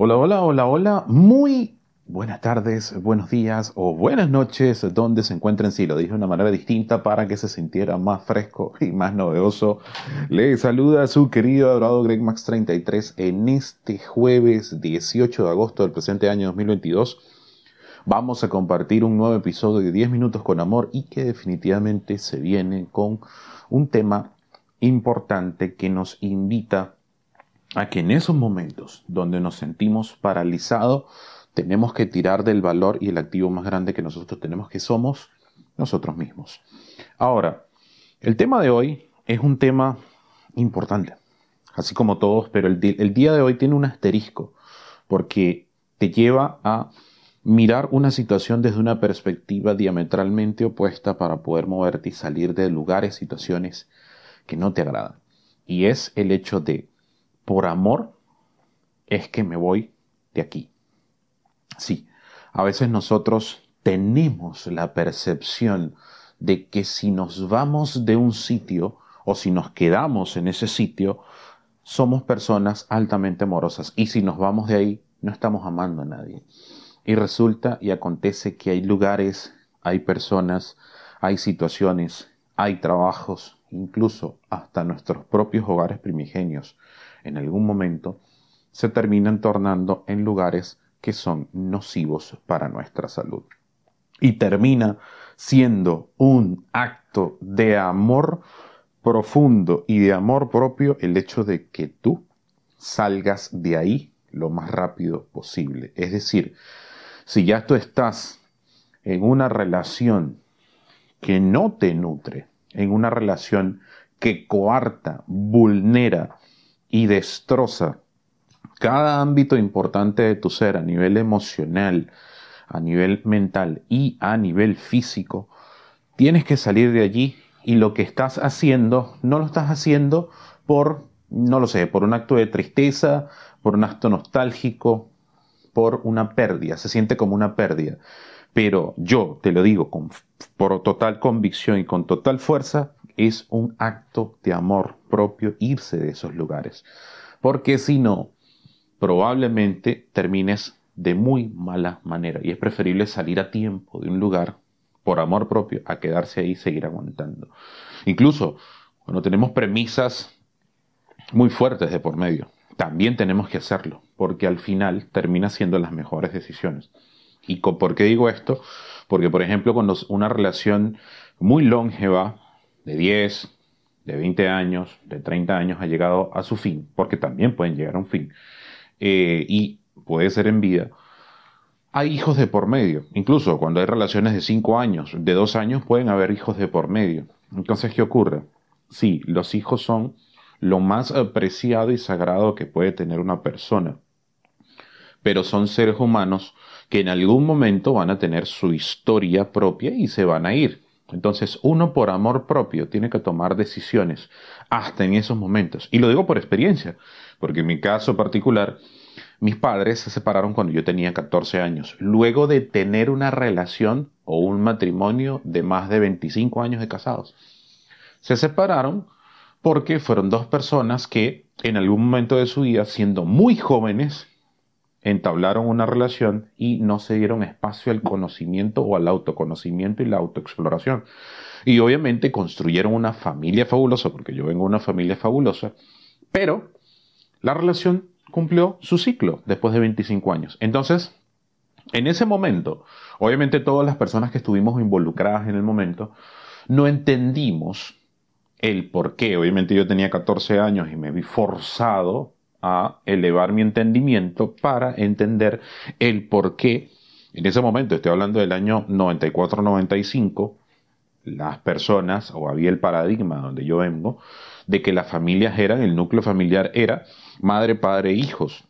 Hola, hola, hola, hola. Muy buenas tardes, buenos días o buenas noches donde se encuentren. Sí, lo dije de una manera distinta para que se sintiera más fresco y más novedoso. Le saluda a su querido adorado Greg Max 33 en este jueves 18 de agosto del presente año 2022. Vamos a compartir un nuevo episodio de 10 minutos con amor y que definitivamente se viene con un tema importante que nos invita a que en esos momentos donde nos sentimos paralizados, tenemos que tirar del valor y el activo más grande que nosotros tenemos, que somos nosotros mismos. Ahora, el tema de hoy es un tema importante, así como todos, pero el, el día de hoy tiene un asterisco, porque te lleva a mirar una situación desde una perspectiva diametralmente opuesta para poder moverte y salir de lugares, situaciones que no te agradan. Y es el hecho de por amor es que me voy de aquí. Sí, a veces nosotros tenemos la percepción de que si nos vamos de un sitio o si nos quedamos en ese sitio, somos personas altamente amorosas y si nos vamos de ahí, no estamos amando a nadie. Y resulta y acontece que hay lugares, hay personas, hay situaciones, hay trabajos, incluso hasta nuestros propios hogares primigenios, en algún momento se terminan tornando en lugares que son nocivos para nuestra salud. Y termina siendo un acto de amor profundo y de amor propio el hecho de que tú salgas de ahí lo más rápido posible. Es decir, si ya tú estás en una relación que no te nutre, en una relación que coarta, vulnera y destroza cada ámbito importante de tu ser a nivel emocional, a nivel mental y a nivel físico, tienes que salir de allí y lo que estás haciendo no lo estás haciendo por, no lo sé, por un acto de tristeza, por un acto nostálgico, por una pérdida, se siente como una pérdida. Pero yo te lo digo con, por total convicción y con total fuerza, es un acto de amor propio irse de esos lugares. Porque si no, probablemente termines de muy mala manera. Y es preferible salir a tiempo de un lugar por amor propio a quedarse ahí y seguir aguantando. Incluso cuando tenemos premisas muy fuertes de por medio, también tenemos que hacerlo, porque al final termina siendo las mejores decisiones. ¿Y por qué digo esto? Porque, por ejemplo, cuando una relación muy longeva de 10, de 20 años, de 30 años ha llegado a su fin, porque también pueden llegar a un fin, eh, y puede ser en vida, hay hijos de por medio. Incluso cuando hay relaciones de 5 años, de 2 años, pueden haber hijos de por medio. Entonces, ¿qué ocurre? Sí, los hijos son lo más apreciado y sagrado que puede tener una persona, pero son seres humanos que en algún momento van a tener su historia propia y se van a ir. Entonces, uno por amor propio tiene que tomar decisiones hasta en esos momentos. Y lo digo por experiencia, porque en mi caso particular, mis padres se separaron cuando yo tenía 14 años, luego de tener una relación o un matrimonio de más de 25 años de casados. Se separaron porque fueron dos personas que en algún momento de su vida, siendo muy jóvenes, entablaron una relación y no se dieron espacio al conocimiento o al autoconocimiento y la autoexploración. Y obviamente construyeron una familia fabulosa, porque yo vengo de una familia fabulosa, pero la relación cumplió su ciclo después de 25 años. Entonces, en ese momento, obviamente todas las personas que estuvimos involucradas en el momento, no entendimos el por qué. Obviamente yo tenía 14 años y me vi forzado a elevar mi entendimiento para entender el por qué, en ese momento, estoy hablando del año 94-95, las personas, o había el paradigma donde yo vengo, de que las familias eran, el núcleo familiar era madre, padre, hijos.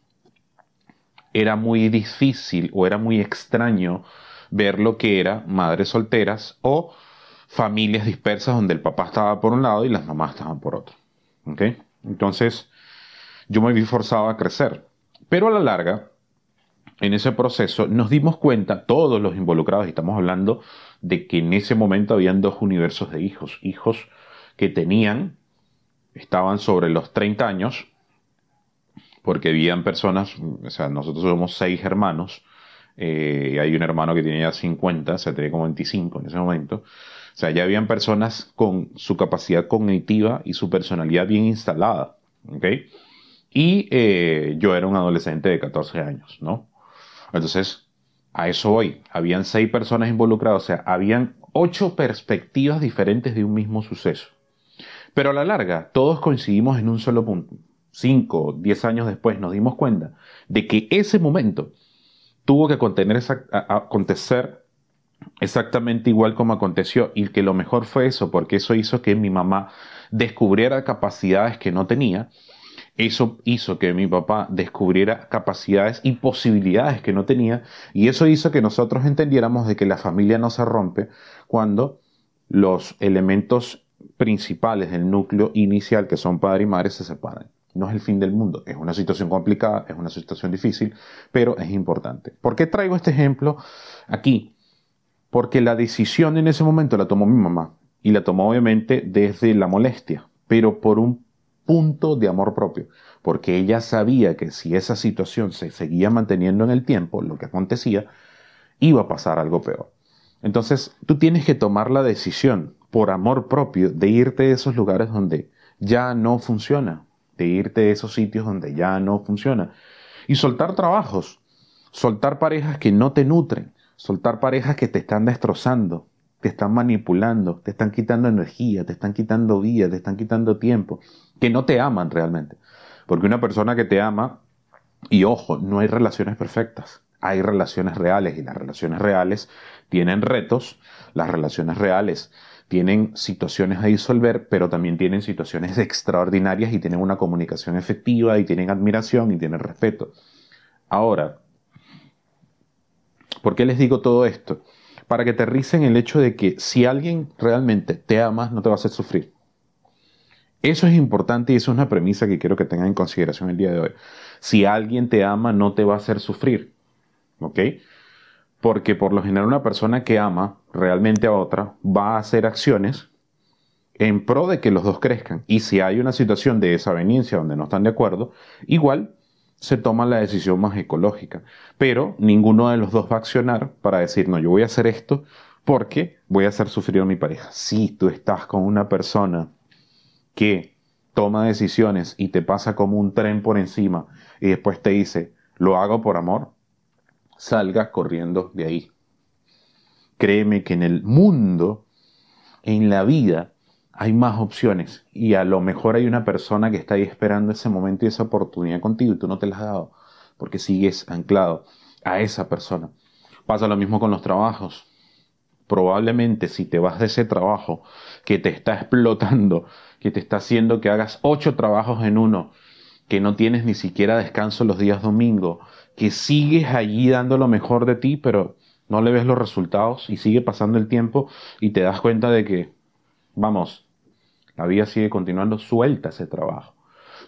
Era muy difícil o era muy extraño ver lo que era madres solteras o familias dispersas donde el papá estaba por un lado y las mamás estaban por otro. Entonces, yo me vi forzado a crecer. Pero a la larga, en ese proceso, nos dimos cuenta, todos los involucrados, estamos hablando de que en ese momento habían dos universos de hijos, hijos que tenían, estaban sobre los 30 años, porque habían personas, o sea, nosotros somos seis hermanos, eh, hay un hermano que tiene ya 50, o sea, tenía como 25 en ese momento. O sea, ya habían personas con su capacidad cognitiva y su personalidad bien instalada, ¿ok? Y eh, yo era un adolescente de 14 años, ¿no? Entonces, a eso voy. Habían seis personas involucradas, o sea, habían ocho perspectivas diferentes de un mismo suceso. Pero a la larga, todos coincidimos en un solo punto. Cinco, diez años después nos dimos cuenta de que ese momento tuvo que acontecer exactamente igual como aconteció y que lo mejor fue eso, porque eso hizo que mi mamá descubriera capacidades que no tenía eso hizo que mi papá descubriera capacidades y posibilidades que no tenía y eso hizo que nosotros entendiéramos de que la familia no se rompe cuando los elementos principales del núcleo inicial que son padre y madre se separan. No es el fin del mundo, es una situación complicada, es una situación difícil, pero es importante. ¿Por qué traigo este ejemplo aquí? Porque la decisión en ese momento la tomó mi mamá y la tomó obviamente desde la molestia, pero por un punto de amor propio, porque ella sabía que si esa situación se seguía manteniendo en el tiempo, lo que acontecía, iba a pasar algo peor. Entonces, tú tienes que tomar la decisión por amor propio de irte de esos lugares donde ya no funciona, de irte de esos sitios donde ya no funciona y soltar trabajos, soltar parejas que no te nutren, soltar parejas que te están destrozando, te están manipulando, te están quitando energía, te están quitando vida, te están quitando tiempo, que no te aman realmente. Porque una persona que te ama, y ojo, no hay relaciones perfectas, hay relaciones reales y las relaciones reales tienen retos, las relaciones reales tienen situaciones a disolver, pero también tienen situaciones extraordinarias y tienen una comunicación efectiva y tienen admiración y tienen respeto. Ahora, ¿por qué les digo todo esto? para que aterricen el hecho de que si alguien realmente te ama, no te va a hacer sufrir. Eso es importante y eso es una premisa que quiero que tengan en consideración el día de hoy. Si alguien te ama, no te va a hacer sufrir. ¿Ok? Porque por lo general una persona que ama realmente a otra va a hacer acciones en pro de que los dos crezcan. Y si hay una situación de desaveniencia donde no están de acuerdo, igual se toma la decisión más ecológica. Pero ninguno de los dos va a accionar para decir, no, yo voy a hacer esto porque voy a hacer sufrir a mi pareja. Si tú estás con una persona que toma decisiones y te pasa como un tren por encima y después te dice, lo hago por amor, salga corriendo de ahí. Créeme que en el mundo, en la vida, hay más opciones y a lo mejor hay una persona que está ahí esperando ese momento y esa oportunidad contigo y tú no te la has dado porque sigues anclado a esa persona. Pasa lo mismo con los trabajos. Probablemente si te vas de ese trabajo que te está explotando, que te está haciendo que hagas ocho trabajos en uno, que no tienes ni siquiera descanso los días domingo, que sigues allí dando lo mejor de ti, pero no le ves los resultados y sigue pasando el tiempo y te das cuenta de que, vamos, la vida sigue continuando, suelta ese trabajo.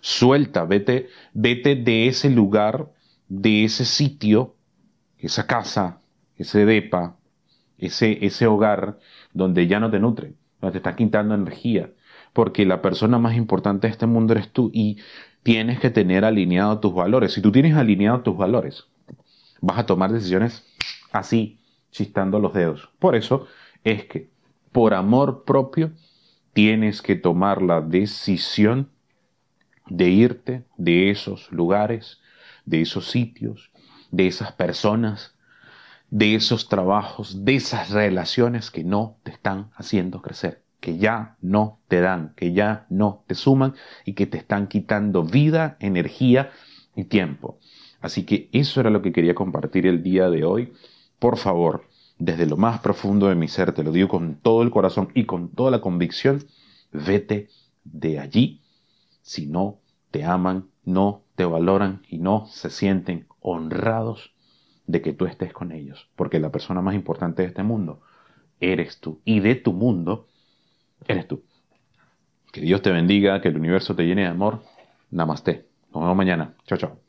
Suelta, vete, vete de ese lugar, de ese sitio, esa casa, ese depa, ese, ese hogar donde ya no te nutre, donde te está quitando energía. Porque la persona más importante de este mundo eres tú y tienes que tener alineados tus valores. Si tú tienes alineados tus valores, vas a tomar decisiones así, chistando los dedos. Por eso es que, por amor propio, tienes que tomar la decisión de irte de esos lugares, de esos sitios, de esas personas, de esos trabajos, de esas relaciones que no te están haciendo crecer, que ya no te dan, que ya no te suman y que te están quitando vida, energía y tiempo. Así que eso era lo que quería compartir el día de hoy. Por favor, desde lo más profundo de mi ser, te lo digo con todo el corazón y con toda la convicción, vete de allí si no te aman, no te valoran y no se sienten honrados de que tú estés con ellos. Porque la persona más importante de este mundo eres tú. Y de tu mundo eres tú. Que Dios te bendiga, que el universo te llene de amor. Namaste. Nos vemos mañana. Chao, chao.